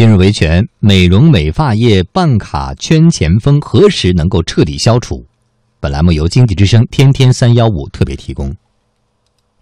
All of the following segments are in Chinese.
今日维权，美容美发业办卡圈钱风何时能够彻底消除？本栏目由经济之声天天三幺五特别提供。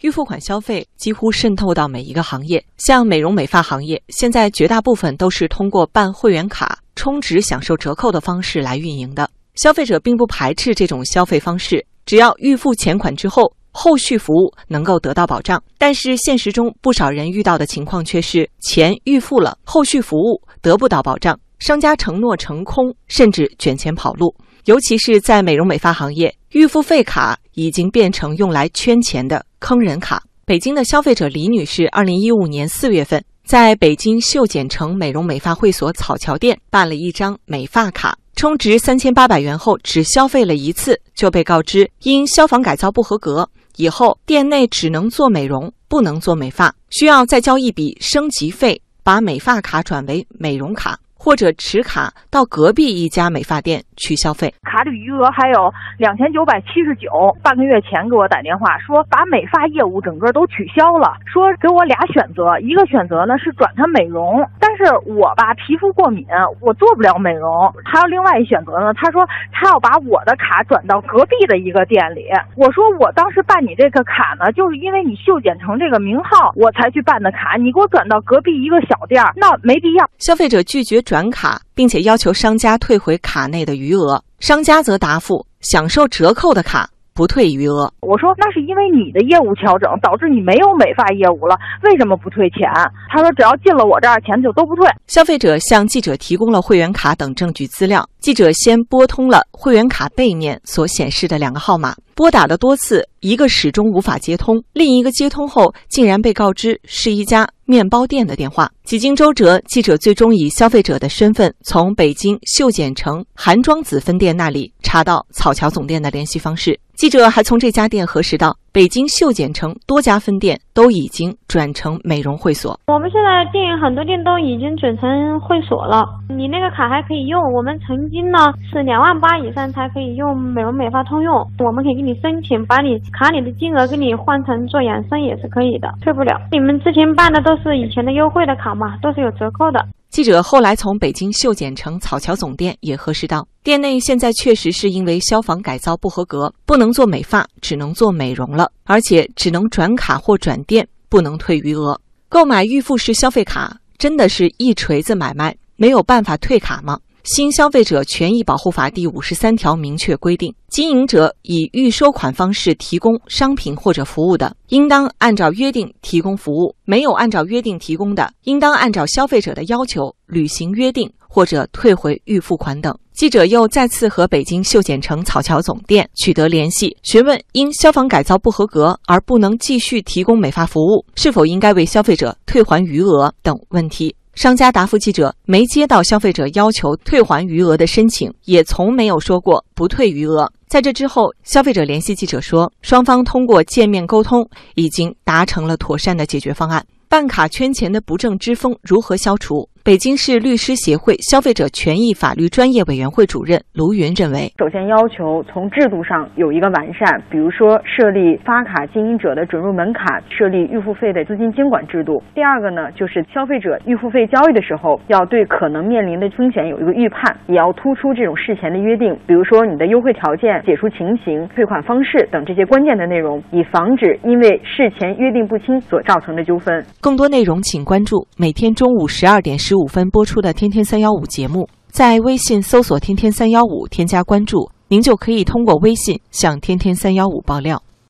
预付款消费几乎渗透到每一个行业，像美容美发行业，现在绝大部分都是通过办会员卡充值享受折扣的方式来运营的。消费者并不排斥这种消费方式，只要预付钱款之后，后续服务能够得到保障。但是现实中，不少人遇到的情况却是钱预付了，后续服务得不到保障，商家承诺成空，甚至卷钱跑路。尤其是在美容美发行业，预付费卡已经变成用来圈钱的坑人卡。北京的消费者李女士，二零一五年四月份在北京秀简城美容美发会所草桥店办了一张美发卡，充值三千八百元后，只消费了一次，就被告知因消防改造不合格，以后店内只能做美容，不能做美发，需要再交一笔升级费，把美发卡转为美容卡。或者持卡到隔壁一家美发店去消费，卡里余额还有两千九百七十九。半个月前给我打电话说把美发业务整个都取消了，说给我俩选择，一个选择呢是转他美容，但是我吧皮肤过敏，我做不了美容。还有另外一选择呢，他说他要把我的卡转到隔壁的一个店里。我说我当时办你这个卡呢，就是因为你秀剪城这个名号我才去办的卡，你给我转到隔壁一个小店，那没必要。消费者拒绝。转卡，并且要求商家退回卡内的余额，商家则答复：享受折扣的卡。不退余额，我说那是因为你的业务调整导致你没有美发业务了，为什么不退钱？他说只要进了我这儿，钱就都不退。消费者向记者提供了会员卡等证据资料，记者先拨通了会员卡背面所显示的两个号码，拨打了多次，一个始终无法接通，另一个接通后竟然被告知是一家面包店的电话。几经周折，记者最终以消费者的身份从北京秀简城韩庄子分店那里查到草桥总店的联系方式。记者还从这家店核实到，北京秀剪城多家分店都已经转成美容会所。我们现在店很多店都已经转成会所了。你那个卡还可以用，我们曾经呢是两万八以上才可以用美容美发通用，我们可以给你申请，把你卡里的金额给你换成做养生也是可以的，退不了。你们之前办的都是以前的优惠的卡嘛，都是有折扣的。记者后来从北京秀剪城草桥总店也核实到，店内现在确实是因为消防改造不合格，不能做美发，只能做美容了，而且只能转卡或转店，不能退余额。购买预付式消费卡真的是一锤子买卖，没有办法退卡吗？新消费者权益保护法第五十三条明确规定，经营者以预收款方式提供商品或者服务的，应当按照约定提供服务；没有按照约定提供的，应当按照消费者的要求履行约定或者退回预付款等。记者又再次和北京秀简城草桥总店取得联系，询问因消防改造不合格而不能继续提供美发服务，是否应该为消费者退还余额等问题。商家答复记者：没接到消费者要求退还余额的申请，也从没有说过不退余额。在这之后，消费者联系记者说，双方通过见面沟通，已经达成了妥善的解决方案。办卡圈钱的不正之风如何消除？北京市律师协会消费者权益法律专业委员会主任卢云认为，首先要求从制度上有一个完善，比如说设立发卡经营者的准入门槛，设立预付费的资金监管制度。第二个呢，就是消费者预付费交易的时候，要对可能面临的风险有一个预判，也要突出这种事前的约定，比如说你的优惠条件、解除情形、退款方式等这些关键的内容，以防止因为事前约定不清所造成的纠纷。更多内容请关注每天中午十二点十五分播出的《天天三幺五》节目，在微信搜索“天天三幺五”，添加关注，您就可以通过微信向“天天三幺五”爆料。